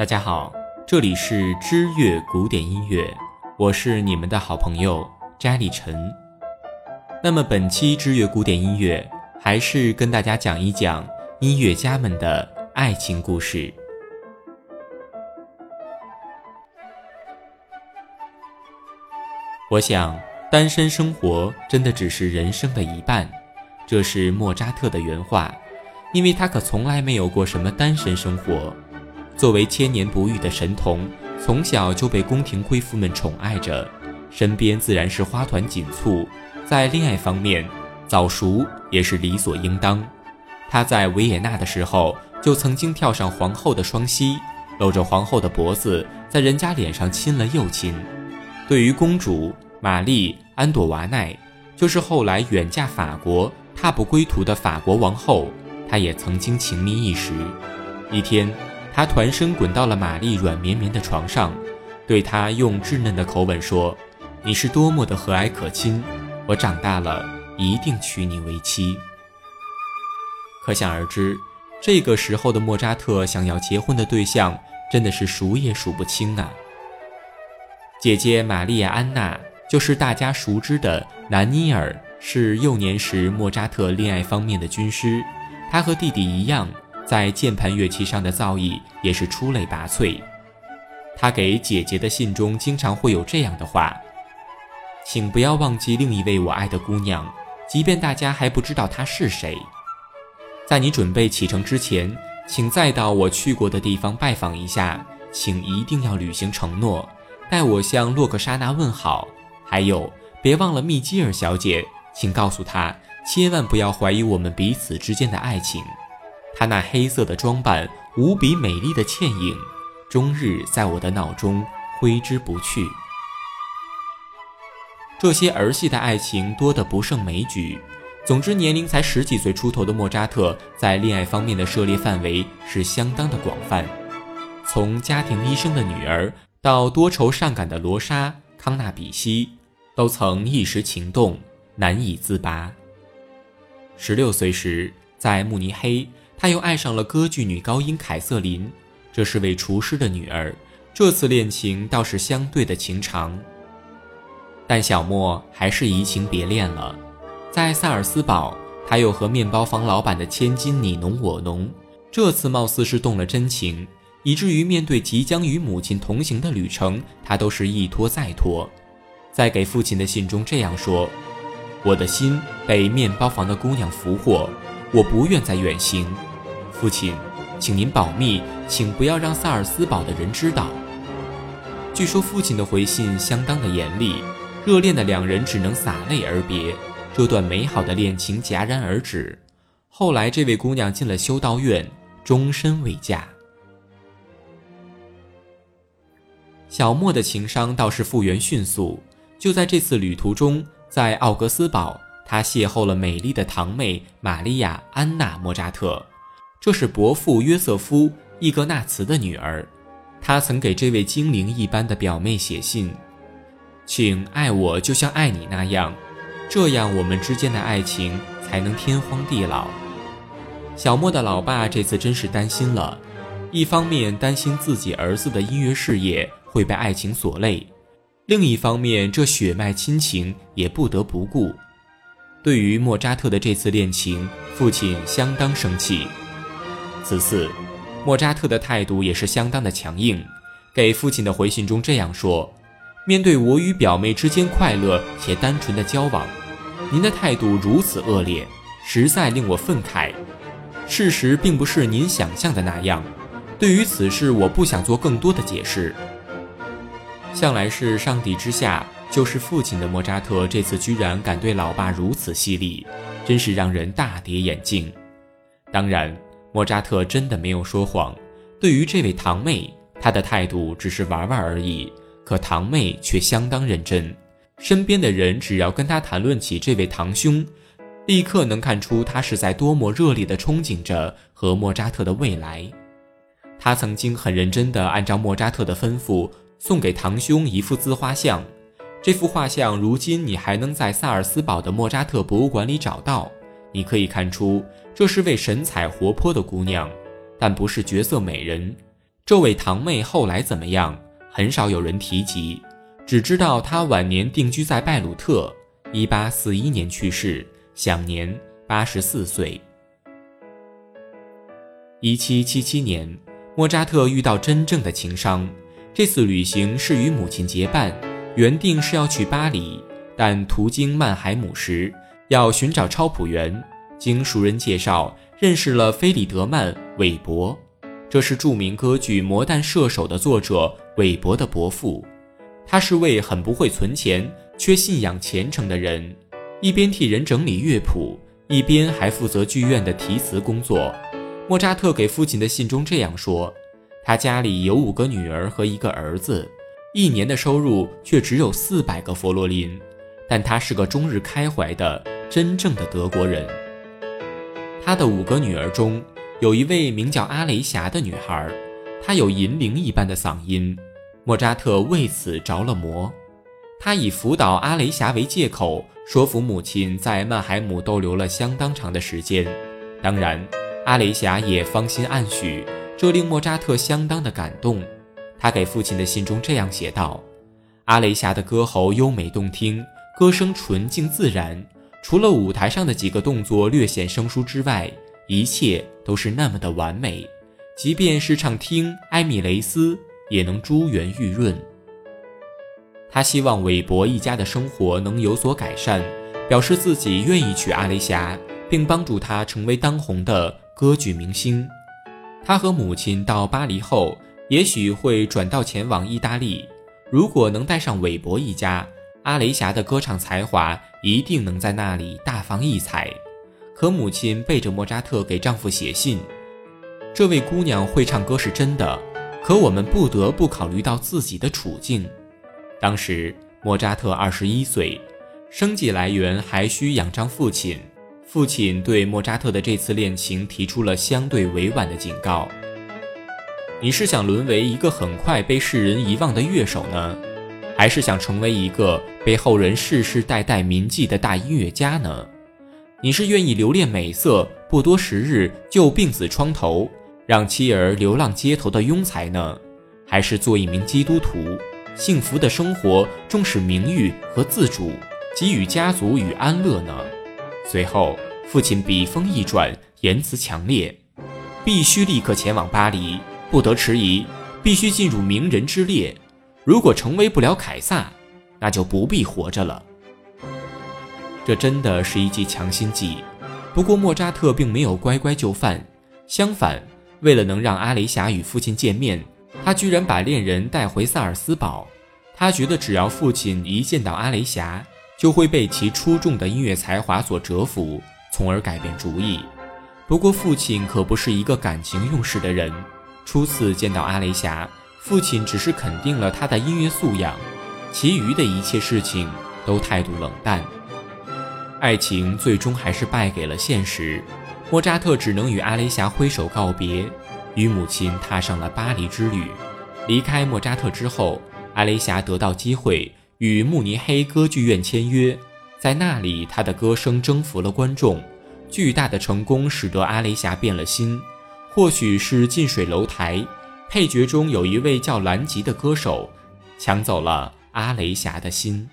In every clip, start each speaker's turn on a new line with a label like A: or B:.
A: 大家好，这里是知乐古典音乐，我是你们的好朋友扎里晨。那么本期知乐古典音乐还是跟大家讲一讲音乐家们的爱情故事。我想，单身生活真的只是人生的一半，这是莫扎特的原话，因为他可从来没有过什么单身生活。作为千年不遇的神童，从小就被宫廷贵妇们宠爱着，身边自然是花团锦簇。在恋爱方面，早熟也是理所应当。他在维也纳的时候，就曾经跳上皇后的双膝，搂着皇后的脖子，在人家脸上亲了又亲。对于公主玛丽·安朵瓦奈，就是后来远嫁法国、踏不归途的法国王后，他也曾经情迷一时。一天。他团身滚到了玛丽软绵绵的床上，对她用稚嫩的口吻说：“你是多么的和蔼可亲，我长大了一定娶你为妻。”可想而知，这个时候的莫扎特想要结婚的对象真的是数也数不清啊。姐姐玛丽亚·安娜就是大家熟知的南尼尔，是幼年时莫扎特恋爱方面的军师，他和弟弟一样。在键盘乐器上的造诣也是出类拔萃。他给姐姐的信中经常会有这样的话：“请不要忘记另一位我爱的姑娘，即便大家还不知道她是谁。在你准备启程之前，请再到我去过的地方拜访一下，请一定要履行承诺，代我向洛克莎娜问好。还有，别忘了密基尔小姐，请告诉她，千万不要怀疑我们彼此之间的爱情。”她那黑色的装扮，无比美丽的倩影，终日在我的脑中挥之不去。这些儿戏的爱情多得不胜枚举。总之，年龄才十几岁出头的莫扎特，在恋爱方面的涉猎范围是相当的广泛，从家庭医生的女儿到多愁善感的罗莎·康纳比西，都曾一时情动，难以自拔。十六岁时，在慕尼黑。他又爱上了歌剧女高音凯瑟琳，这是位厨师的女儿。这次恋情倒是相对的情长，但小莫还是移情别恋了。在萨尔斯堡，他又和面包房老板的千金你侬我侬，这次貌似是动了真情，以至于面对即将与母亲同行的旅程，他都是一拖再拖。在给父亲的信中这样说：“我的心被面包房的姑娘俘获，我不愿再远行。”父亲，请您保密，请不要让萨尔斯堡的人知道。据说父亲的回信相当的严厉，热恋的两人只能洒泪而别，这段美好的恋情戛然而止。后来，这位姑娘进了修道院，终身未嫁。小莫的情商倒是复原迅速，就在这次旅途中，在奥格斯堡，他邂逅了美丽的堂妹玛利亚·安娜·莫扎特。这是伯父约瑟夫·伊格纳茨的女儿，他曾给这位精灵一般的表妹写信，请爱我就像爱你那样，这样我们之间的爱情才能天荒地老。小莫的老爸这次真是担心了，一方面担心自己儿子的音乐事业会被爱情所累，另一方面这血脉亲情也不得不顾。对于莫扎特的这次恋情，父亲相当生气。此次，莫扎特的态度也是相当的强硬，给父亲的回信中这样说：“面对我与表妹之间快乐且单纯的交往，您的态度如此恶劣，实在令我愤慨。事实并不是您想象的那样。对于此事，我不想做更多的解释。向来是上帝之下就是父亲的莫扎特，这次居然敢对老爸如此犀利，真是让人大跌眼镜。当然。”莫扎特真的没有说谎，对于这位堂妹，他的态度只是玩玩而已。可堂妹却相当认真，身边的人只要跟他谈论起这位堂兄，立刻能看出他是在多么热烈地憧憬着和莫扎特的未来。他曾经很认真地按照莫扎特的吩咐送给堂兄一幅自画像，这幅画像如今你还能在萨尔斯堡的莫扎特博物馆里找到。你可以看出，这是位神采活泼的姑娘，但不是绝色美人。这位堂妹后来怎么样，很少有人提及，只知道她晚年定居在拜鲁特，1841年去世，享年84岁。1777年，莫扎特遇到真正的情伤。这次旅行是与母亲结伴，原定是要去巴黎，但途经曼海姆时，要寻找超谱员。经熟人介绍，认识了菲里德曼·韦伯，这是著名歌剧《魔弹射手》的作者韦伯的伯父。他是位很不会存钱却信仰虔诚的人，一边替人整理乐谱，一边还负责剧院的题词工作。莫扎特给父亲的信中这样说。他家里有五个女儿和一个儿子，一年的收入却只有四百个佛罗林。但他是个终日开怀的真正的德国人。他的五个女儿中有一位名叫阿雷霞的女孩，她有银铃一般的嗓音，莫扎特为此着了魔。他以辅导阿雷霞为借口，说服母亲在曼海姆逗留了相当长的时间。当然，阿雷霞也芳心暗许。这令莫扎特相当的感动，他给父亲的信中这样写道：“阿雷霞的歌喉优美动听，歌声纯净自然，除了舞台上的几个动作略显生疏之外，一切都是那么的完美。即便是唱听埃米雷斯，也能珠圆玉润。”他希望韦伯一家的生活能有所改善，表示自己愿意娶阿雷霞，并帮助他成为当红的歌剧明星。他和母亲到巴黎后，也许会转道前往意大利。如果能带上韦伯一家，阿雷霞的歌唱才华一定能在那里大放异彩。可母亲背着莫扎特给丈夫写信：“这位姑娘会唱歌是真的，可我们不得不考虑到自己的处境。”当时莫扎特二十一岁，生计来源还需仰仗父亲。父亲对莫扎特的这次恋情提出了相对委婉的警告：“你是想沦为一个很快被世人遗忘的乐手呢，还是想成为一个被后人世世代代铭记的大音乐家呢？你是愿意留恋美色，不多时日就病死窗头，让妻儿流浪街头的庸才呢，还是做一名基督徒，幸福的生活，重视名誉和自主，给予家族与安乐呢？”随后，父亲笔锋一转，言辞强烈：“必须立刻前往巴黎，不得迟疑，必须进入名人之列。如果成为不了凯撒，那就不必活着了。”这真的是一剂强心剂。不过，莫扎特并没有乖乖就范，相反，为了能让阿雷霞与父亲见面，他居然把恋人带回萨尔斯堡。他觉得，只要父亲一见到阿雷霞，就会被其出众的音乐才华所折服，从而改变主意。不过，父亲可不是一个感情用事的人。初次见到阿雷霞，父亲只是肯定了他的音乐素养，其余的一切事情都态度冷淡。爱情最终还是败给了现实，莫扎特只能与阿雷霞挥手告别，与母亲踏上了巴黎之旅。离开莫扎特之后，阿雷霞得到机会。与慕尼黑歌剧院签约，在那里，他的歌声征服了观众。巨大的成功使得阿雷霞变了心。或许是近水楼台，配角中有一位叫兰吉的歌手，抢走了阿雷霞的心。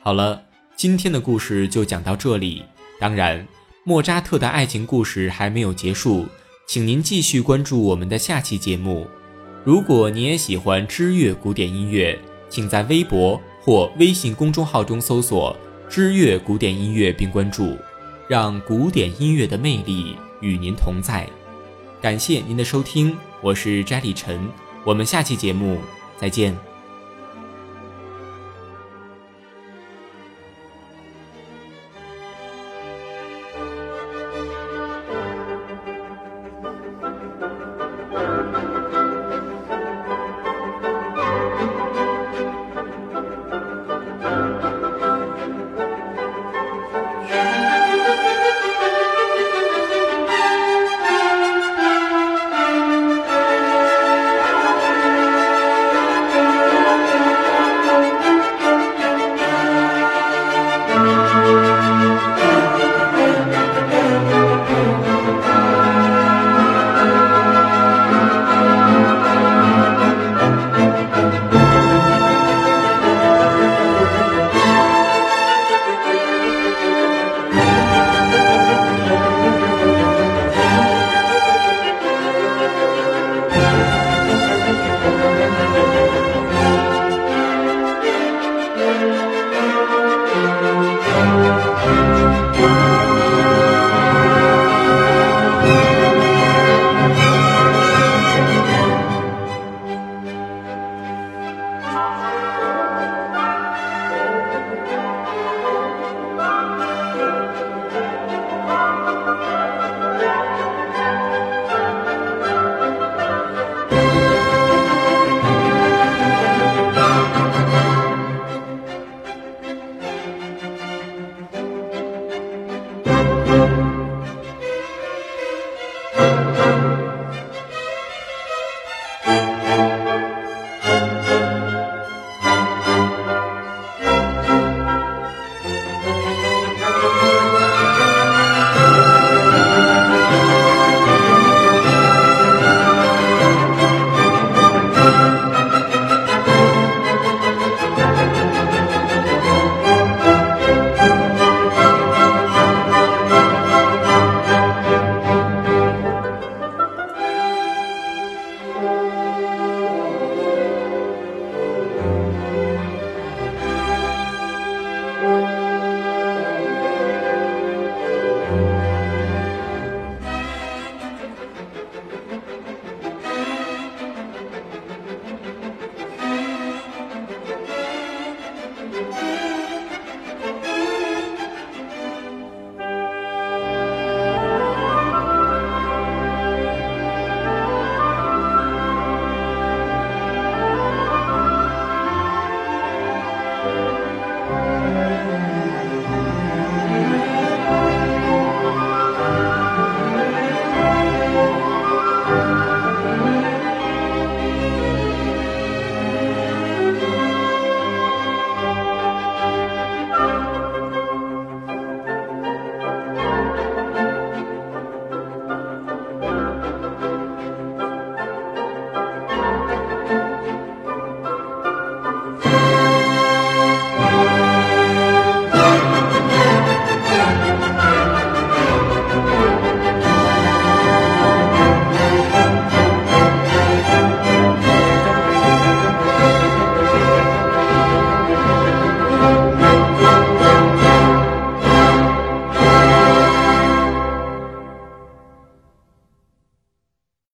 A: 好了，今天的故事就讲到这里。当然，莫扎特的爱情故事还没有结束，请您继续关注我们的下期节目。如果你也喜欢知乐古典音乐，请在微博或微信公众号中搜索“知乐古典音乐”并关注，让古典音乐的魅力与您同在。感谢您的收听，我是摘李晨，我们下期节目再见。